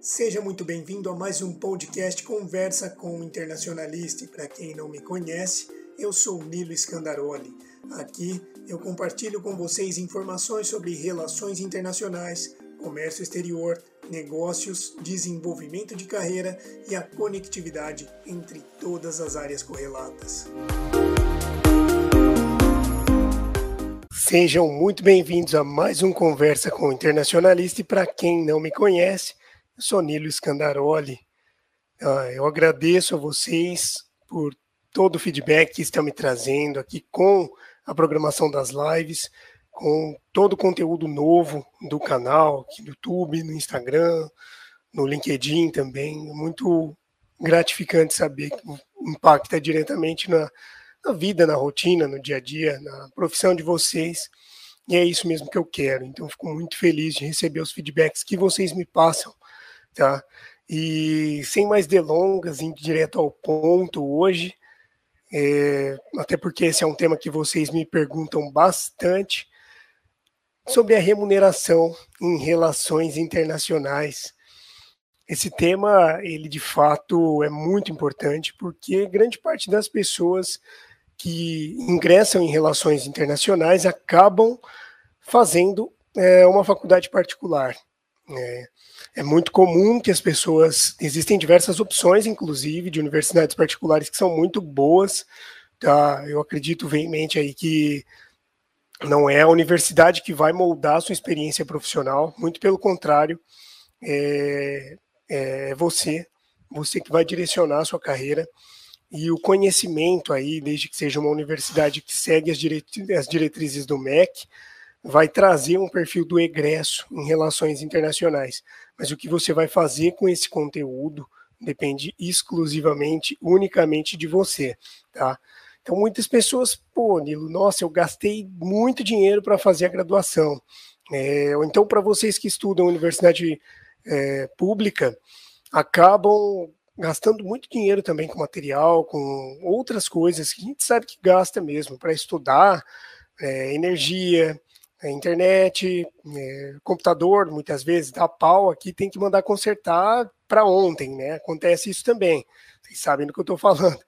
Seja muito bem-vindo a mais um podcast Conversa com o Internacionalista. Para quem não me conhece, eu sou Nilo Scandaroli. Aqui eu compartilho com vocês informações sobre relações internacionais, comércio exterior, negócios, desenvolvimento de carreira e a conectividade entre todas as áreas correlatas. Sejam muito bem-vindos a mais um Conversa com o Internacionalista. E para quem não me conhece, eu sou Nilo Scandaroli. Ah, eu agradeço a vocês por todo o feedback que estão me trazendo aqui com a programação das lives, com todo o conteúdo novo do canal, aqui no YouTube, no Instagram, no LinkedIn também. Muito gratificante saber que impacta diretamente na, na vida, na rotina, no dia a dia, na profissão de vocês. E é isso mesmo que eu quero. Então, fico muito feliz de receber os feedbacks que vocês me passam tá? E sem mais delongas, indo direto ao ponto hoje, é, até porque esse é um tema que vocês me perguntam bastante, sobre a remuneração em relações internacionais. Esse tema, ele de fato é muito importante, porque grande parte das pessoas que ingressam em relações internacionais acabam fazendo é, uma faculdade particular. É, é, muito comum que as pessoas. Existem diversas opções, inclusive, de universidades particulares que são muito boas. Tá? Eu acredito veemente aí que não é a universidade que vai moldar a sua experiência profissional, muito pelo contrário, é, é você, você que vai direcionar a sua carreira. E o conhecimento aí, desde que seja uma universidade que segue as, as diretrizes do MEC, vai trazer um perfil do egresso em relações internacionais. Mas o que você vai fazer com esse conteúdo depende exclusivamente, unicamente de você, tá? Então, muitas pessoas, pô, Nilo, nossa, eu gastei muito dinheiro para fazer a graduação. É, ou então, para vocês que estudam universidade é, pública, acabam gastando muito dinheiro também com material, com outras coisas que a gente sabe que gasta mesmo para estudar, é, energia, é, internet, é, computador, muitas vezes dá pau aqui, tem que mandar consertar para ontem, né? Acontece isso também. Vocês sabem do que eu estou falando.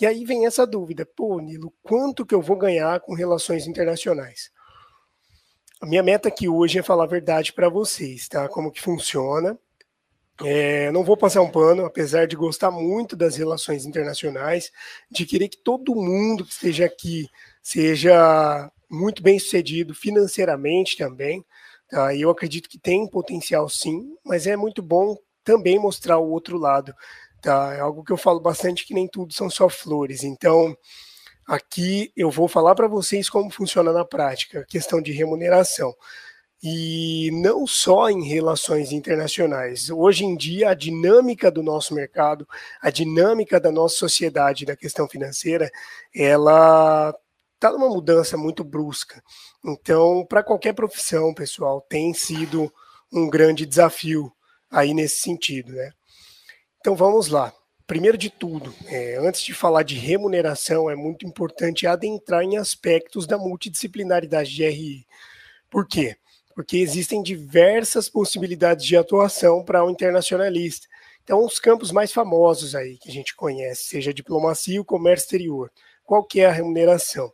E aí vem essa dúvida, pô, Nilo, quanto que eu vou ganhar com relações internacionais? A minha meta aqui hoje é falar a verdade para vocês, tá? Como que funciona. É, não vou passar um pano, apesar de gostar muito das relações internacionais, de querer que todo mundo que esteja aqui seja muito bem sucedido financeiramente também. Tá? Eu acredito que tem potencial sim, mas é muito bom também mostrar o outro lado. Tá? É algo que eu falo bastante que nem tudo são só flores. Então, aqui eu vou falar para vocês como funciona na prática a questão de remuneração. E não só em relações internacionais. Hoje em dia, a dinâmica do nosso mercado, a dinâmica da nossa sociedade da questão financeira, ela está numa mudança muito brusca. Então, para qualquer profissão, pessoal, tem sido um grande desafio aí nesse sentido, né? Então vamos lá. Primeiro de tudo, é, antes de falar de remuneração, é muito importante adentrar em aspectos da multidisciplinaridade de RI. Por quê? Porque existem diversas possibilidades de atuação para o um internacionalista. Então, os campos mais famosos aí que a gente conhece, seja diplomacia e o comércio exterior qual que é a remuneração?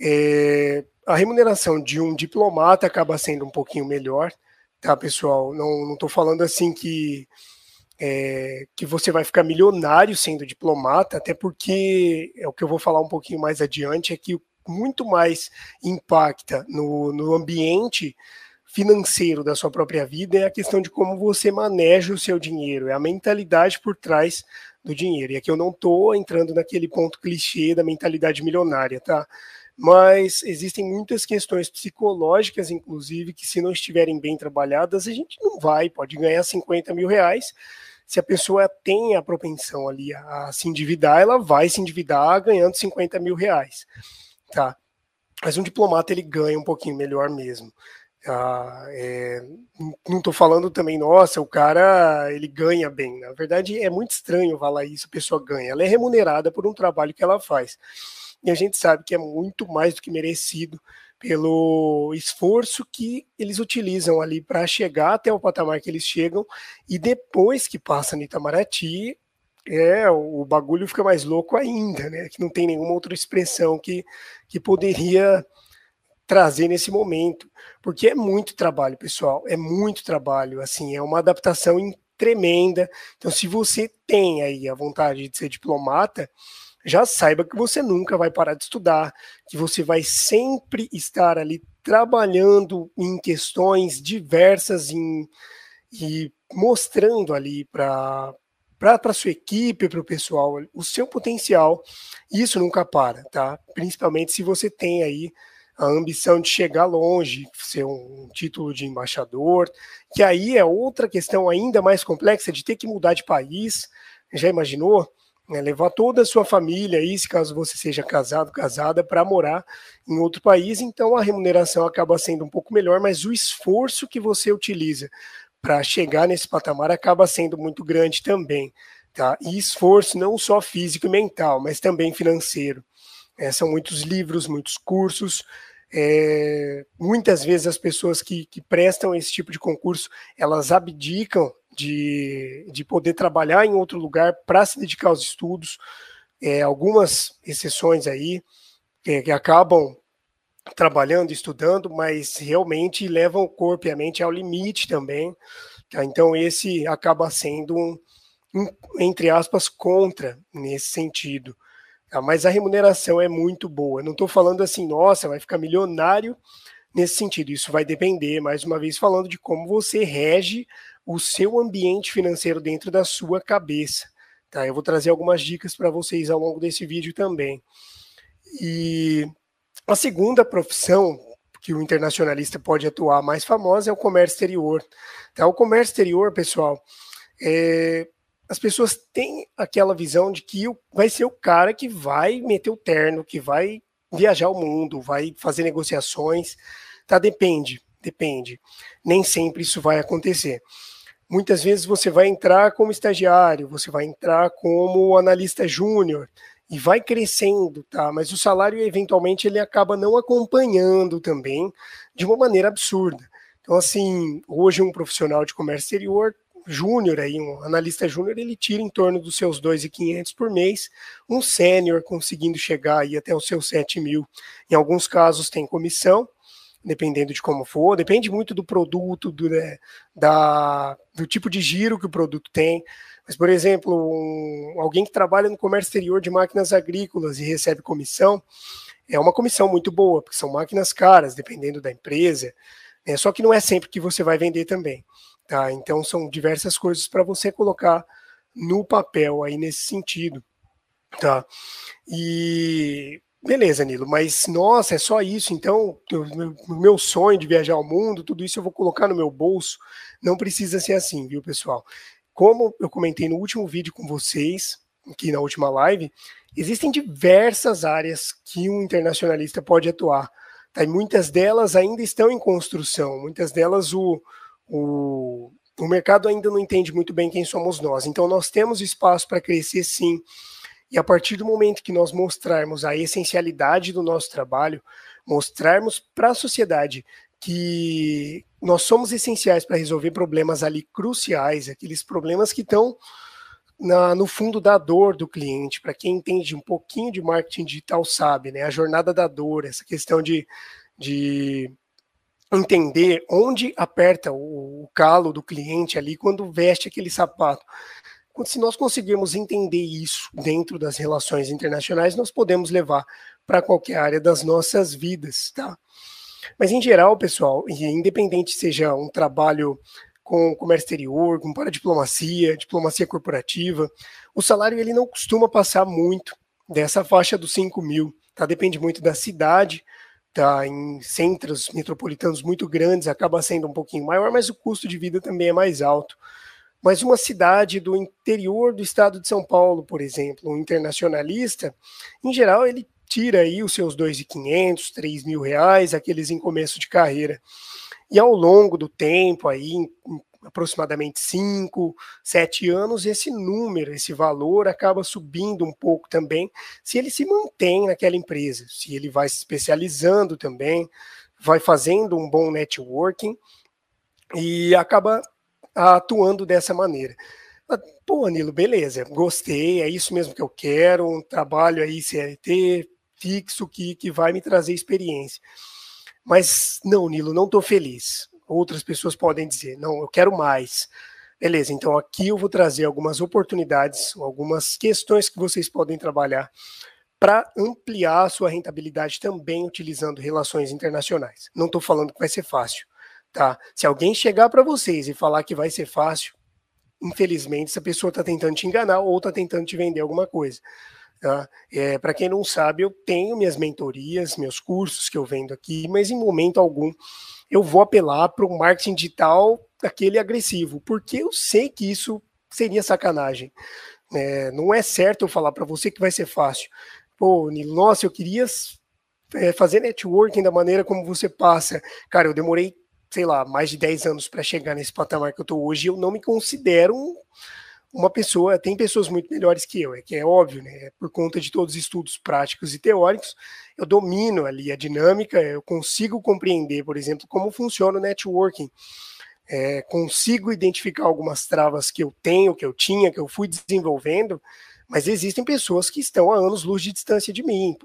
É, a remuneração de um diplomata acaba sendo um pouquinho melhor, tá, pessoal? Não estou falando assim que é, que você vai ficar milionário sendo diplomata, até porque é o que eu vou falar um pouquinho mais adiante, é que muito mais impacta no, no ambiente financeiro da sua própria vida é a questão de como você maneja o seu dinheiro, é a mentalidade por trás do dinheiro. E aqui eu não estou entrando naquele ponto clichê da mentalidade milionária, tá? Mas existem muitas questões psicológicas, inclusive, que se não estiverem bem trabalhadas, a gente não vai, pode ganhar 50 mil reais. Se a pessoa tem a propensão ali a se endividar, ela vai se endividar ganhando 50 mil reais, tá? Mas um diplomata ele ganha um pouquinho melhor mesmo. Ah, é, não estou falando também, nossa, o cara ele ganha bem. Na verdade, é muito estranho falar isso, a pessoa ganha. Ela é remunerada por um trabalho que ela faz. E a gente sabe que é muito mais do que merecido pelo esforço que eles utilizam ali para chegar até o patamar que eles chegam e depois que passa no Itamaraty, é, o bagulho fica mais louco ainda, né? Que não tem nenhuma outra expressão que, que poderia trazer nesse momento, porque é muito trabalho, pessoal, é muito trabalho, assim, é uma adaptação tremenda. Então, se você tem aí a vontade de ser diplomata, já saiba que você nunca vai parar de estudar, que você vai sempre estar ali trabalhando em questões diversas em, e mostrando ali para para sua equipe, para o pessoal, o seu potencial. Isso nunca para, tá? Principalmente se você tem aí a ambição de chegar longe, ser um título de embaixador, que aí é outra questão ainda mais complexa de ter que mudar de país. Já imaginou? É, levar toda a sua família aí, se caso você seja casado, casada, para morar em outro país, então a remuneração acaba sendo um pouco melhor, mas o esforço que você utiliza para chegar nesse patamar acaba sendo muito grande também. Tá? E esforço não só físico e mental, mas também financeiro. É, são muitos livros, muitos cursos. É, muitas vezes as pessoas que, que prestam esse tipo de concurso, elas abdicam de, de poder trabalhar em outro lugar para se dedicar aos estudos. É, algumas exceções aí que, que acabam trabalhando, estudando, mas realmente levam o corpo e a mente ao limite também. Tá? Então, esse acaba sendo um, um, entre aspas, contra nesse sentido. Tá? Mas a remuneração é muito boa. Não estou falando assim, nossa, vai ficar milionário nesse sentido. Isso vai depender, mais uma vez, falando de como você rege o seu ambiente financeiro dentro da sua cabeça. Tá? Eu vou trazer algumas dicas para vocês ao longo desse vídeo também. E a segunda profissão que o internacionalista pode atuar mais famosa é o comércio exterior. Tá? O comércio exterior, pessoal, é, as pessoas têm aquela visão de que vai ser o cara que vai meter o terno, que vai viajar o mundo, vai fazer negociações. Tá? Depende, depende. Nem sempre isso vai acontecer. Muitas vezes você vai entrar como estagiário, você vai entrar como analista júnior, e vai crescendo, tá? Mas o salário eventualmente ele acaba não acompanhando também de uma maneira absurda. Então assim, hoje um profissional de comércio exterior júnior aí, um analista júnior, ele tira em torno dos seus 2.500 por mês, um sênior conseguindo chegar aí até os seus 7 mil. Em alguns casos tem comissão, dependendo de como for, depende muito do produto, do, né, da, do tipo de giro que o produto tem. Mas, por exemplo, um, alguém que trabalha no comércio exterior de máquinas agrícolas e recebe comissão, é uma comissão muito boa, porque são máquinas caras, dependendo da empresa. É, só que não é sempre que você vai vender também. Tá? Então, são diversas coisas para você colocar no papel aí nesse sentido. Tá? E beleza, Nilo, mas nossa, é só isso, então o meu sonho de viajar ao mundo, tudo isso eu vou colocar no meu bolso. Não precisa ser assim, viu, pessoal? Como eu comentei no último vídeo com vocês, aqui na última live, existem diversas áreas que um internacionalista pode atuar. Tá? E muitas delas ainda estão em construção, muitas delas o, o, o mercado ainda não entende muito bem quem somos nós. Então nós temos espaço para crescer sim. E a partir do momento que nós mostrarmos a essencialidade do nosso trabalho, mostrarmos para a sociedade que nós somos essenciais para resolver problemas ali cruciais, aqueles problemas que estão na, no fundo da dor do cliente. Para quem entende um pouquinho de marketing digital sabe, né? A jornada da dor, essa questão de, de entender onde aperta o, calo do cliente ali quando veste aquele sapato. Se nós conseguirmos entender isso dentro das relações internacionais, nós podemos levar para qualquer área das nossas vidas, tá? Mas em geral, pessoal, independente seja um trabalho com comércio exterior, com paradiplomacia, diplomacia corporativa, o salário ele não costuma passar muito dessa faixa dos 5 mil, tá? Depende muito da cidade, tá? Em centros metropolitanos muito grandes acaba sendo um pouquinho maior, mas o custo de vida também é mais alto. Mas uma cidade do interior do estado de São Paulo, por exemplo, um internacionalista, em geral ele tira aí os seus 2.500, 3 mil reais, aqueles em começo de carreira. E ao longo do tempo, aí, aproximadamente 5, 7 anos, esse número, esse valor acaba subindo um pouco também, se ele se mantém naquela empresa, se ele vai se especializando também, vai fazendo um bom networking e acaba atuando dessa maneira. Pô, Anilo, beleza, gostei, é isso mesmo que eu quero, um trabalho aí CLT fixo que, que vai me trazer experiência. Mas não, Nilo, não estou feliz. Outras pessoas podem dizer, não, eu quero mais. Beleza, então aqui eu vou trazer algumas oportunidades, algumas questões que vocês podem trabalhar para ampliar a sua rentabilidade também utilizando relações internacionais. Não estou falando que vai ser fácil, tá? Se alguém chegar para vocês e falar que vai ser fácil, infelizmente essa pessoa está tentando te enganar ou está tentando te vender alguma coisa. Tá? É, Para quem não sabe, eu tenho minhas mentorias, meus cursos que eu vendo aqui, mas em momento algum eu vou apelar para o marketing digital aquele agressivo, porque eu sei que isso seria sacanagem. É, não é certo eu falar para você que vai ser fácil. Pô, nossa, eu queria é, fazer networking da maneira como você passa. Cara, eu demorei, sei lá, mais de 10 anos para chegar nesse patamar que eu estou hoje e eu não me considero um uma pessoa, tem pessoas muito melhores que eu, é que é óbvio, né? Por conta de todos os estudos práticos e teóricos, eu domino ali a dinâmica, eu consigo compreender, por exemplo, como funciona o networking. É, consigo identificar algumas travas que eu tenho, que eu tinha, que eu fui desenvolvendo, mas existem pessoas que estão a anos luz de distância de mim.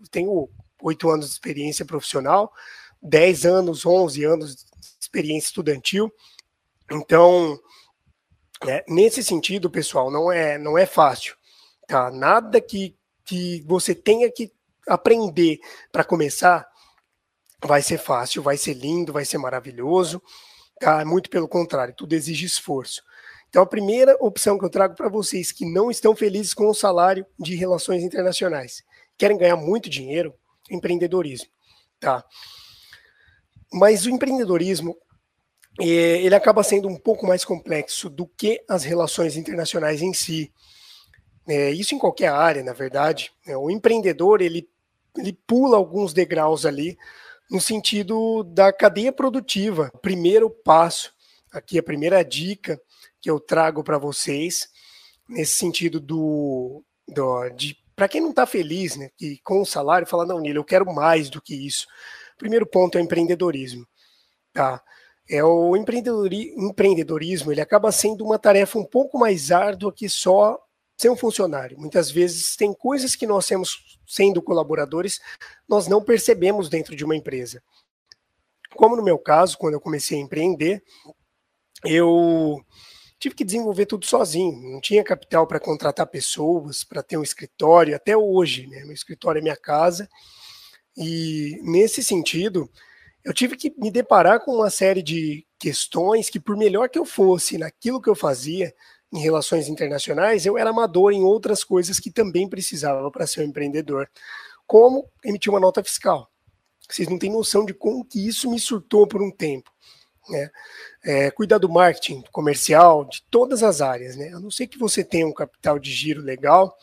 Eu tenho oito anos de experiência profissional, dez anos, onze anos de experiência estudantil. Então, é, nesse sentido, pessoal, não é, não é fácil. Tá? Nada que, que você tenha que aprender para começar vai ser fácil, vai ser lindo, vai ser maravilhoso. Tá? Muito pelo contrário, tudo exige esforço. Então, a primeira opção que eu trago para vocês que não estão felizes com o salário de relações internacionais, querem ganhar muito dinheiro, empreendedorismo. Tá? Mas o empreendedorismo ele acaba sendo um pouco mais complexo do que as relações internacionais em si. É, isso em qualquer área, na verdade. É, o empreendedor ele, ele pula alguns degraus ali no sentido da cadeia produtiva. O primeiro passo, aqui a primeira dica que eu trago para vocês, nesse sentido do, do de para quem não está feliz, né, que com o salário fala não, Nilo, eu quero mais do que isso. Primeiro ponto é o empreendedorismo, tá? É o empreendedorismo, ele acaba sendo uma tarefa um pouco mais árdua que só ser um funcionário. Muitas vezes tem coisas que nós temos sendo colaboradores, nós não percebemos dentro de uma empresa. Como no meu caso, quando eu comecei a empreender, eu tive que desenvolver tudo sozinho. Não tinha capital para contratar pessoas, para ter um escritório, até hoje, né? Meu escritório é minha casa. E nesse sentido, eu tive que me deparar com uma série de questões que, por melhor que eu fosse naquilo que eu fazia em relações internacionais, eu era amador em outras coisas que também precisava para ser um empreendedor, como emitir uma nota fiscal. Vocês não têm noção de como que isso me surtou por um tempo. Né? É, cuidar do marketing comercial, de todas as áreas. Né? A não ser que você tenha um capital de giro legal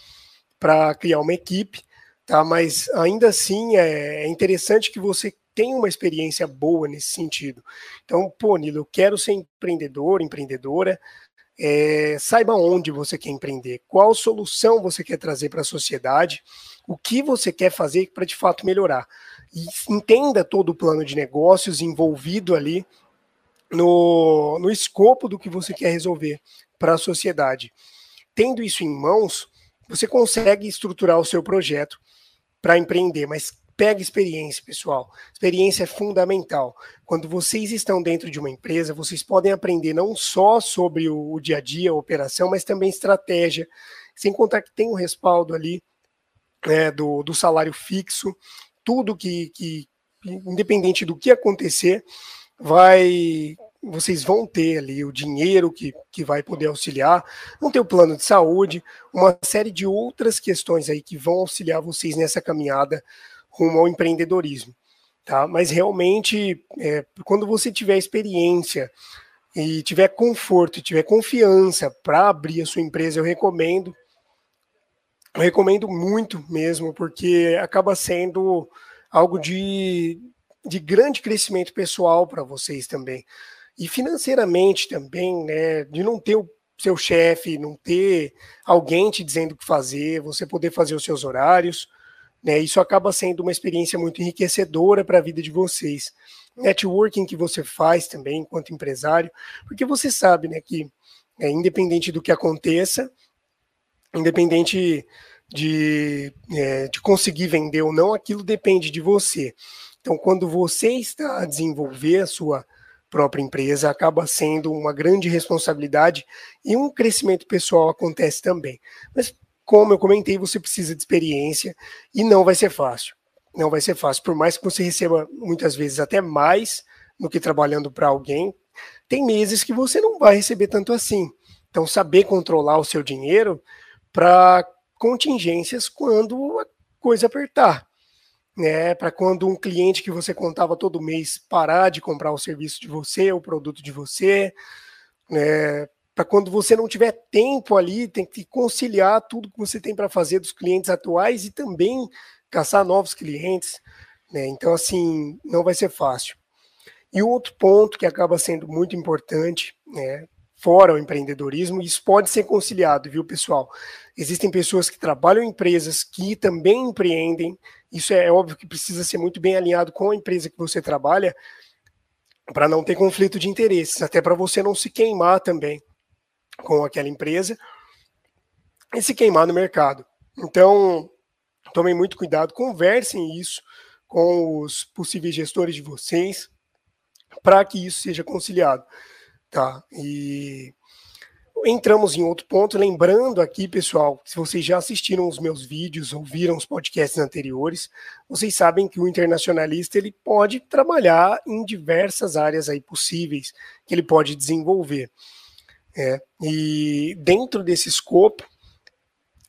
para criar uma equipe, tá? mas ainda assim é, é interessante que você tem uma experiência boa nesse sentido. Então, pô, Nilo, eu quero ser empreendedor, empreendedora. É, saiba onde você quer empreender, qual solução você quer trazer para a sociedade, o que você quer fazer para de fato melhorar. E entenda todo o plano de negócios envolvido ali no, no escopo do que você quer resolver para a sociedade. Tendo isso em mãos, você consegue estruturar o seu projeto para empreender, mas Pega experiência, pessoal. Experiência é fundamental. Quando vocês estão dentro de uma empresa, vocês podem aprender não só sobre o, dia a dia, a operação, mas também estratégia. Sem contar que tem um respaldo ali é, do, do salário fixo, tudo que, que, independente do que acontecer, vai vocês vão ter ali o dinheiro que, que vai poder auxiliar, vão ter o plano de saúde, uma série de outras questões aí que vão auxiliar vocês nessa caminhada rumo ao empreendedorismo. Tá? Mas realmente, é, quando você tiver experiência e tiver conforto, e tiver confiança para abrir a sua empresa, eu recomendo. Eu recomendo muito mesmo, porque acaba sendo algo de, de grande crescimento pessoal para vocês também. e financeiramente também, né, de não ter o seu chefe, não ter alguém te dizendo o que fazer, você poder fazer os seus horários, né, isso acaba sendo uma experiência muito enriquecedora para a vida de vocês. Networking que você faz também enquanto empresário, porque você sabe, né, que é, independente do que aconteça, independente de, é, de conseguir vender ou não, aquilo depende de você. Então, quando você está a desenvolver a sua própria empresa, acaba sendo uma grande responsabilidade e um crescimento pessoal acontece também. Mas, como eu comentei, você precisa de experiência e não vai ser fácil. Não vai ser fácil, por mais que você receba muitas vezes até mais do que trabalhando para alguém, tem meses que você não vai receber tanto assim. Então, saber controlar o seu dinheiro para contingências quando a coisa apertar. Né, para quando um cliente que você contava todo mês parar de comprar o serviço de você, o produto de você, né, para quando você não tiver tempo ali, tem que conciliar tudo que você tem para fazer dos clientes atuais e também caçar novos clientes. Né, então, assim, não vai ser fácil. E outro ponto que acaba sendo muito importante, né, fora o empreendedorismo, isso pode ser conciliado, viu, pessoal? Existem pessoas que trabalham em empresas que também empreendem, isso é óbvio que precisa ser muito bem alinhado com a empresa que você trabalha, para não ter conflito de interesses, até para você não se queimar também com aquela empresa e se queimar no mercado. Então, tomem muito cuidado, conversem isso com os possíveis gestores de vocês, para que isso seja conciliado. Tá? E entramos em outro ponto, lembrando aqui, pessoal, se vocês já assistiram os meus vídeos, ouviram os podcasts anteriores, vocês sabem que o internacionalista ele pode trabalhar em diversas áreas aí possíveis que ele pode desenvolver. É, e dentro desse escopo,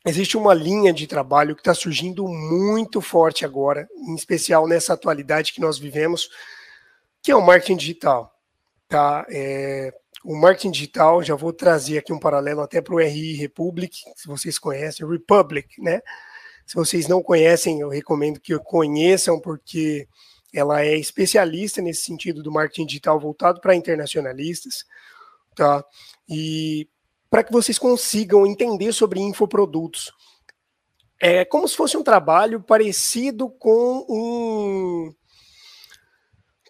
existe uma linha de trabalho que está surgindo muito forte agora, em especial nessa atualidade que nós vivemos, que é o marketing digital. Tá? É, o marketing digital, já vou trazer aqui um paralelo até para o RI Republic, se vocês conhecem, Republic, né? Se vocês não conhecem, eu recomendo que conheçam, porque ela é especialista nesse sentido do marketing digital voltado para internacionalistas, tá? E para que vocês consigam entender sobre infoprodutos. É como se fosse um trabalho parecido com um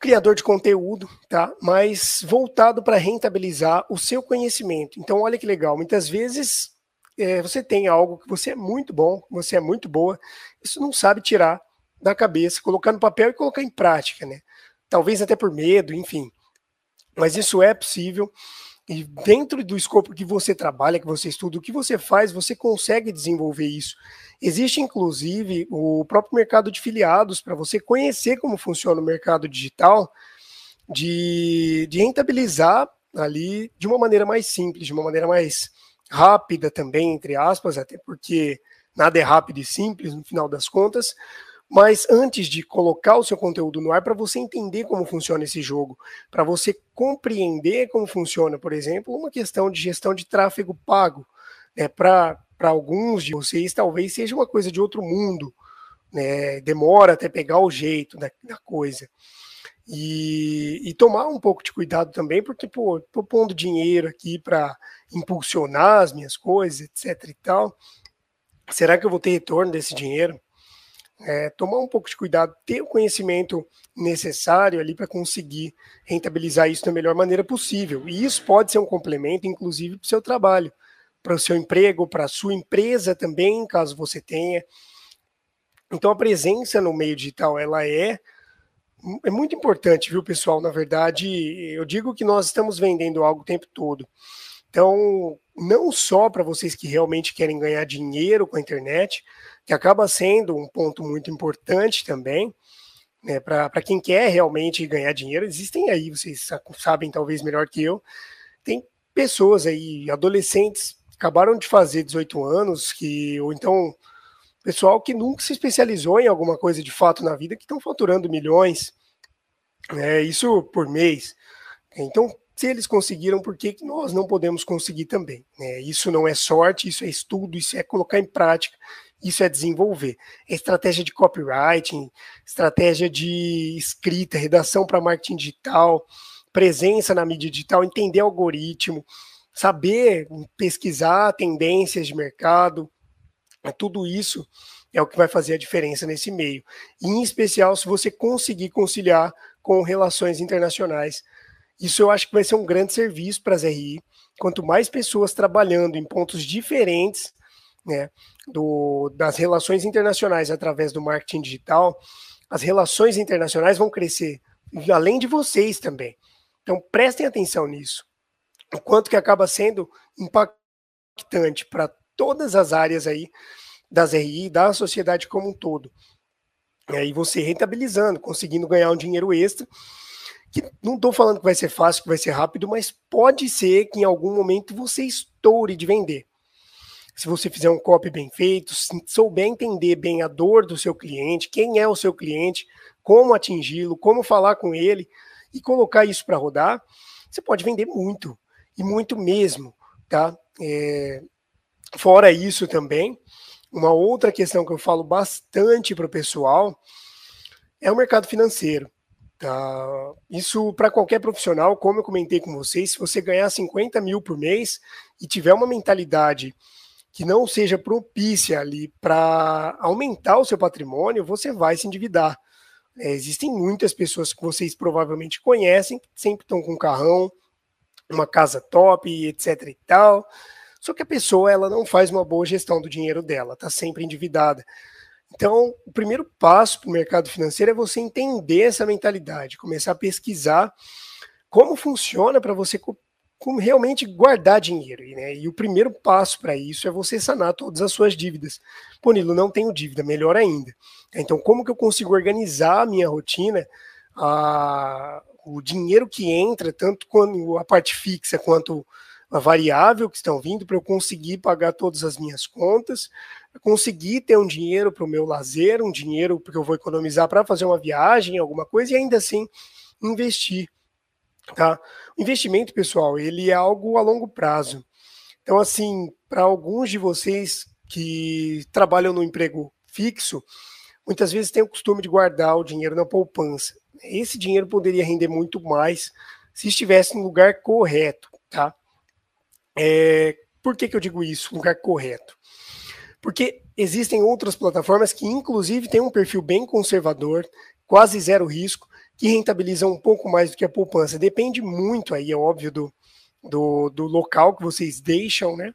criador de conteúdo, tá? Mas voltado para rentabilizar o seu conhecimento. Então, olha que legal. Muitas vezes é, você tem algo que você é muito bom, você é muito boa, isso não sabe tirar da cabeça, colocar no papel e colocar em prática, né? Talvez até por medo, enfim. Mas isso é possível. E dentro do escopo que você trabalha, que você estuda, o que você faz, você consegue desenvolver isso. Existe, inclusive, o próprio mercado de filiados, para você conhecer como funciona o mercado digital, de, de rentabilizar ali de uma maneira mais simples, de uma maneira mais rápida também, entre aspas, até porque nada é rápido e simples no final das contas, mas antes de colocar o seu conteúdo no ar, para você entender como funciona esse jogo, para você compreender como funciona, por exemplo, uma questão de gestão de tráfego pago, né, para alguns de vocês talvez seja uma coisa de outro mundo, né, demora até pegar o jeito da, da coisa. E, e, tomar um pouco de cuidado também, porque, pô, pondo dinheiro aqui para impulsionar as minhas coisas, etc e tal. Será que eu vou ter retorno desse dinheiro? É, tomar um pouco de cuidado, ter o conhecimento necessário ali para conseguir rentabilizar isso da melhor maneira possível. E isso pode ser um complemento, inclusive, para o seu trabalho, para o seu emprego, para a sua empresa também, caso você tenha. Então, a presença no meio digital, ela é é muito importante, viu, pessoal? Na verdade, eu digo que nós estamos vendendo algo o tempo todo. Então, não só para vocês que realmente querem ganhar dinheiro com a internet, que acaba sendo um ponto muito importante também, né, para quem quer realmente ganhar dinheiro, existem aí, vocês sabem talvez melhor que eu, tem pessoas aí, adolescentes, acabaram de fazer 18 anos, que ou então pessoal que nunca se especializou em alguma coisa de fato na vida, que estão faturando milhões, né, isso por mês. Então, se eles conseguiram, por que nós não podemos conseguir também? Né? Isso não é sorte, isso é estudo, isso é colocar em prática, isso é desenvolver. Estratégia de copywriting, estratégia de escrita, redação para marketing digital, presença na mídia digital, entender algoritmo, saber pesquisar tendências de mercado, tudo isso é o que vai fazer a diferença nesse meio. E, em especial se você conseguir conciliar com relações internacionais. Isso eu acho que vai ser um grande serviço para as RI. Quanto mais pessoas trabalhando em pontos diferentes né, do, das relações internacionais através do marketing digital, as relações internacionais vão crescer, além de vocês também. Então prestem atenção nisso. O quanto que acaba sendo impactante para todas as áreas aí das RI, da sociedade como um todo. E aí você rentabilizando, conseguindo ganhar um dinheiro extra, que não estou falando que vai ser fácil, que vai ser rápido, mas pode ser que em algum momento você estoure de vender. Se você fizer um copy bem feito, souber entender bem a dor do seu cliente, quem é o seu cliente, como atingi-lo, como falar com ele e colocar isso para rodar, você pode vender muito, e muito mesmo, tá? É, fora isso também, uma outra questão que eu falo bastante para o pessoal é o mercado financeiro. Tá? Isso para qualquer profissional, como eu comentei com vocês, se você ganhar 50 mil por mês e tiver uma mentalidade que não seja propícia ali para aumentar o seu patrimônio, você vai se endividar. É, existem muitas pessoas que vocês provavelmente conhecem, que sempre estão com um carrão, uma casa top, etc e tal, só que a pessoa ela não faz uma boa gestão do dinheiro dela, está sempre endividada. Então, o primeiro passo para o mercado financeiro é você entender essa mentalidade, começar a pesquisar como funciona para você como realmente guardar dinheiro. Né? E o primeiro passo para isso é você sanar todas as suas dívidas. Pô, Nilo, não tenho dívida, melhor ainda. Então, como que eu consigo organizar a minha rotina, a, o dinheiro que entra, tanto quando a parte fixa quanto uma variável que estão vindo para eu conseguir pagar todas as minhas contas, conseguir ter um dinheiro para o meu lazer, um dinheiro porque eu vou economizar para fazer uma viagem, alguma coisa, e ainda assim investir. Tá? O investimento, pessoal, ele é algo a longo prazo. Então, assim, para alguns de vocês que trabalham no emprego fixo, muitas vezes tem o costume de guardar o dinheiro na poupança. Esse dinheiro poderia render muito mais se estivesse no lugar correto, tá? É, por que, que eu digo isso? Lugar correto. Porque existem outras plataformas que, inclusive, têm um perfil bem conservador, quase zero risco, que rentabilizam um pouco mais do que a poupança. Depende muito aí, é óbvio, do, do, do local que vocês deixam, né?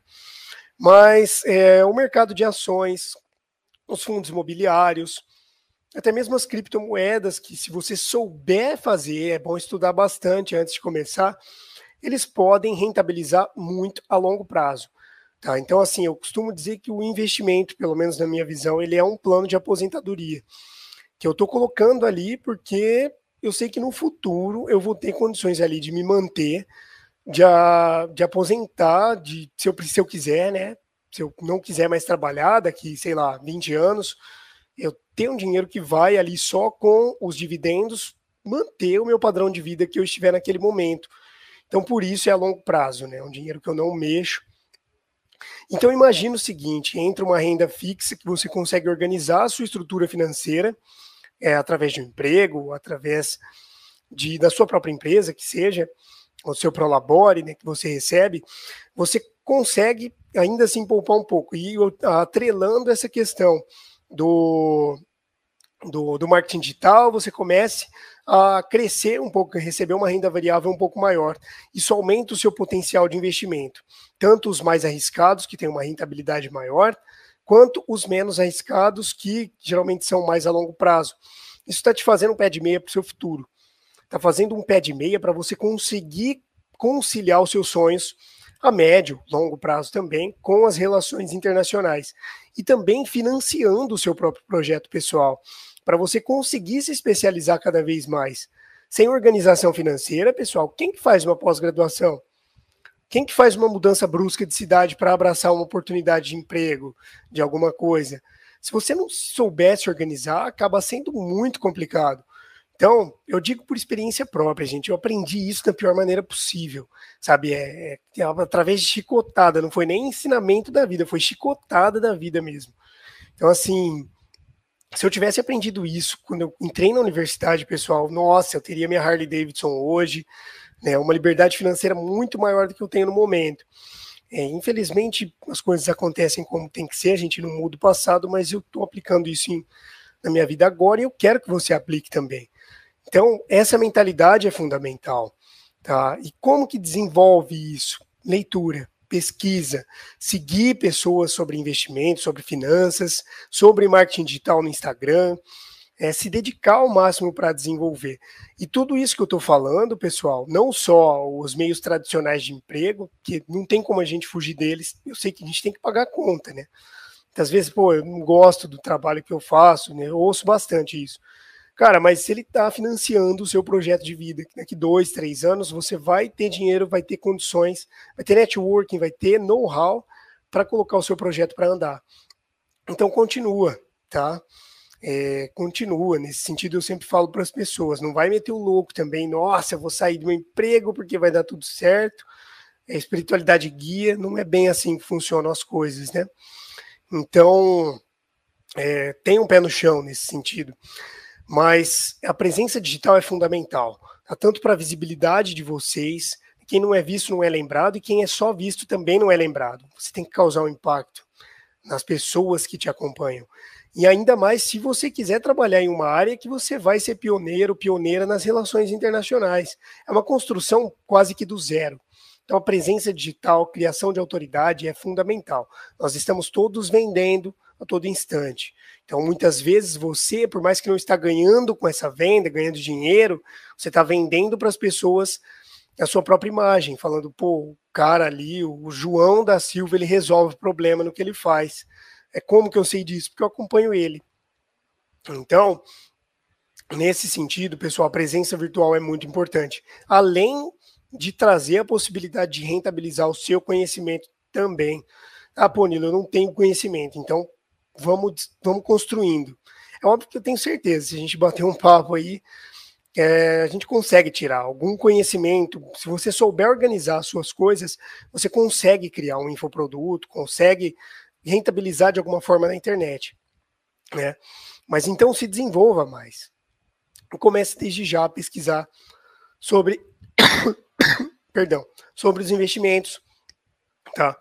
Mas é, o mercado de ações, os fundos imobiliários, até mesmo as criptomoedas, que se você souber fazer, é bom estudar bastante antes de começar, eles podem rentabilizar muito a longo prazo. Tá? Então, assim, eu costumo dizer que o investimento, pelo menos na minha visão, ele é um plano de aposentadoria, que eu estou colocando ali porque eu sei que no futuro eu vou ter condições ali de me manter, de, a, de aposentar, de, se, eu, se eu quiser, né? Se eu não quiser mais trabalhar daqui, sei lá, 20 anos, eu tenho um dinheiro que vai ali só com os dividendos manter o meu padrão de vida que eu estiver naquele momento. Então, por isso é a longo prazo, né? Um dinheiro que eu não mexo. Então, imagine o seguinte: entre uma renda fixa que você consegue organizar a sua estrutura financeira é, através de um emprego, através de, da sua própria empresa, que seja, o seu Prolabore, né, que você recebe, você consegue ainda assim poupar um pouco. E atrelando essa questão do, do, do marketing digital, você comece a crescer um pouco, receber uma renda variável um pouco maior. Isso aumenta o seu potencial de investimento, tanto os mais arriscados, que têm uma rentabilidade maior, quanto os menos arriscados, que geralmente são mais a longo prazo. Isso está te fazendo um pé de meia para o seu futuro. Está fazendo um pé de meia para você conseguir conciliar os seus sonhos a médio, longo prazo também, com as relações internacionais. E também financiando o seu próprio projeto pessoal para você conseguir se especializar cada vez mais. Sem organização financeira, pessoal, quem que faz uma pós-graduação? Quem que faz uma mudança brusca de cidade para abraçar uma oportunidade de emprego, de alguma coisa? Se você não soubesse organizar, acaba sendo muito complicado. Então, eu digo por experiência própria, gente. Eu aprendi isso da pior maneira possível, sabe? É, é, é através de chicotada, não foi nem ensinamento da vida, foi chicotada da vida mesmo. Então, assim, se eu tivesse aprendido isso quando eu entrei na universidade, pessoal, nossa, eu teria minha Harley Davidson hoje, né? Uma liberdade financeira muito maior do que eu tenho no momento. É, infelizmente, as coisas acontecem como tem que ser, a gente não muda o passado, mas eu estou aplicando isso em, na minha vida agora e eu quero que você aplique também. Então, essa mentalidade é fundamental. Tá? E como que desenvolve isso? Leitura, pesquisa, seguir pessoas sobre investimentos, sobre finanças, sobre marketing digital no Instagram, é, se dedicar ao máximo para desenvolver. E tudo isso que eu estou falando, pessoal, não só os meios tradicionais de emprego, que não tem como a gente fugir deles, eu sei que a gente tem que pagar a conta, né? Às vezes, pô, eu não gosto do trabalho que eu faço, né? Eu ouço bastante isso. Cara, mas se ele está financiando o seu projeto de vida, daqui dois, três anos você vai ter dinheiro, vai ter condições, vai ter networking, vai ter know-how para colocar o seu projeto para andar. Então continua, tá? É, continua. Nesse sentido, eu sempre falo para as pessoas: não vai meter o louco também, nossa, vou sair do meu emprego porque vai dar tudo certo. A espiritualidade guia, não é bem assim que funcionam as coisas, né? Então, é, tem um pé no chão nesse sentido. Mas a presença digital é fundamental, tá? tanto para a visibilidade de vocês, quem não é visto não é lembrado, e quem é só visto também não é lembrado. Você tem que causar um impacto nas pessoas que te acompanham. E ainda mais se você quiser trabalhar em uma área que você vai ser pioneiro, pioneira nas relações internacionais. É uma construção quase que do zero. Então, a presença digital, criação de autoridade é fundamental. Nós estamos todos vendendo a todo instante. Então, muitas vezes você, por mais que não está ganhando com essa venda, ganhando dinheiro, você está vendendo para as pessoas a sua própria imagem, falando, pô, o cara ali, o João da Silva, ele resolve o problema no que ele faz. É como que eu sei disso? Porque eu acompanho ele. Então, nesse sentido, pessoal, a presença virtual é muito importante. Além de trazer a possibilidade de rentabilizar o seu conhecimento também. Ah, pô, Nilo, eu não tenho conhecimento, então vamos, vamos construindo. É óbvio que eu tenho certeza, se a gente bater um papo aí, é, a gente consegue tirar algum conhecimento. Se você souber organizar as suas coisas, você consegue criar um infoproduto, consegue rentabilizar de alguma forma na internet. Né? Mas então se desenvolva mais. Comece desde já a pesquisar sobre perdão, sobre os investimentos, tá?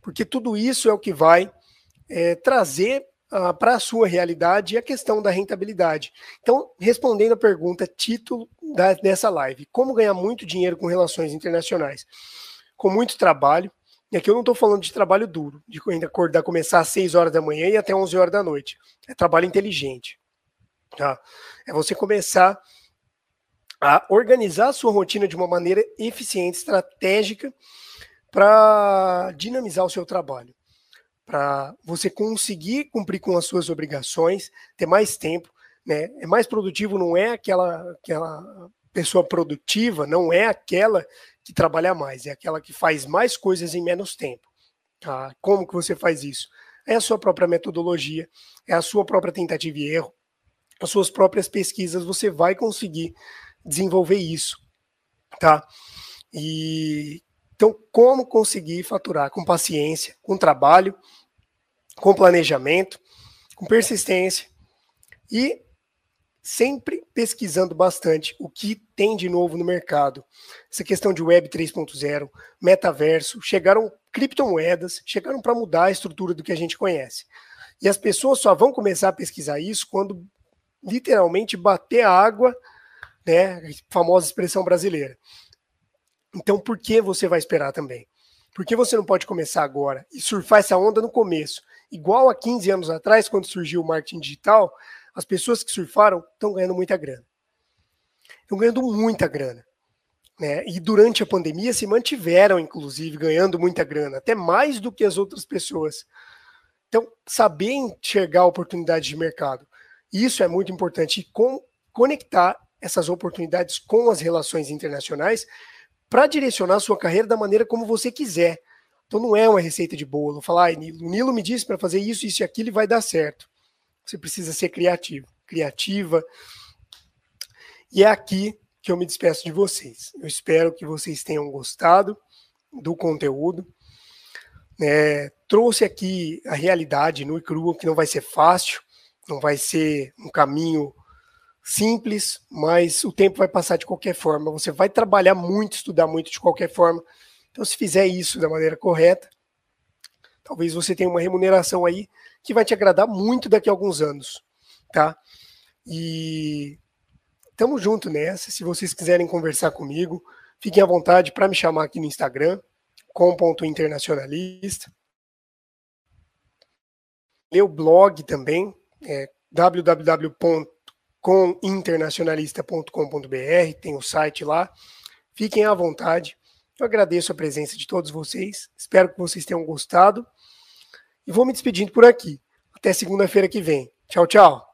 Porque tudo isso é o que vai é, trazer uh, para a sua realidade a questão da rentabilidade. Então, respondendo a pergunta, título da, dessa live: Como ganhar muito dinheiro com relações internacionais? Com muito trabalho, e aqui eu não estou falando de trabalho duro, de ainda acordar, começar às 6 horas da manhã e até 11 horas da noite. É trabalho inteligente. Tá? É você começar a organizar a sua rotina de uma maneira eficiente, estratégica, para dinamizar o seu trabalho. Para você conseguir cumprir com as suas obrigações, ter mais tempo. Né? É mais produtivo, não é aquela, aquela pessoa produtiva, não é aquela que trabalha mais, é aquela que faz mais coisas em menos tempo. Tá? Como que você faz isso? É a sua própria metodologia, é a sua própria tentativa e erro, as suas próprias pesquisas, você vai conseguir desenvolver isso, tá? E então como conseguir faturar com paciência, com trabalho, com planejamento, com persistência e sempre pesquisando bastante o que tem de novo no mercado. Essa questão de Web 3.0, metaverso, chegaram criptomoedas, chegaram para mudar a estrutura do que a gente conhece. E as pessoas só vão começar a pesquisar isso quando literalmente bater a água, né, famosa expressão brasileira. Então, por que você vai esperar também? Por que você não pode começar agora e surfar essa onda no começo? Igual há 15 anos atrás, quando surgiu o marketing digital, as pessoas que surfaram estão ganhando muita grana. Estão ganhando muita grana. Né? E durante a pandemia se mantiveram, inclusive, ganhando muita grana, até mais do que as outras pessoas. Então, saber enxergar oportunidades de mercado, isso é muito importante. E com, conectar essas oportunidades com as relações internacionais para direcionar a sua carreira da maneira como você quiser. Então não é uma receita de bolo, falar, ah, o Nilo me disse para fazer isso, isso e aquilo e vai dar certo. Você precisa ser criativo, criativa. E é aqui que eu me despeço de vocês. Eu espero que vocês tenham gostado do conteúdo. É, trouxe aqui a realidade no e crua, que não vai ser fácil, não vai ser um caminho simples, mas o tempo vai passar de qualquer forma. Você vai trabalhar muito, estudar muito de qualquer forma. Então, se fizer isso da maneira correta, talvez você tenha uma remuneração aí que vai te agradar muito daqui a alguns anos, tá? E tamo junto nessa. Se vocês quiserem conversar comigo, fiquem à vontade para me chamar aqui no Instagram, com.internacionalista. Meu blog também, é www.cominternacionalista.com.br, tem o site lá. Fiquem à vontade. Eu agradeço a presença de todos vocês. Espero que vocês tenham gostado. E vou me despedindo por aqui. Até segunda-feira que vem. Tchau, tchau.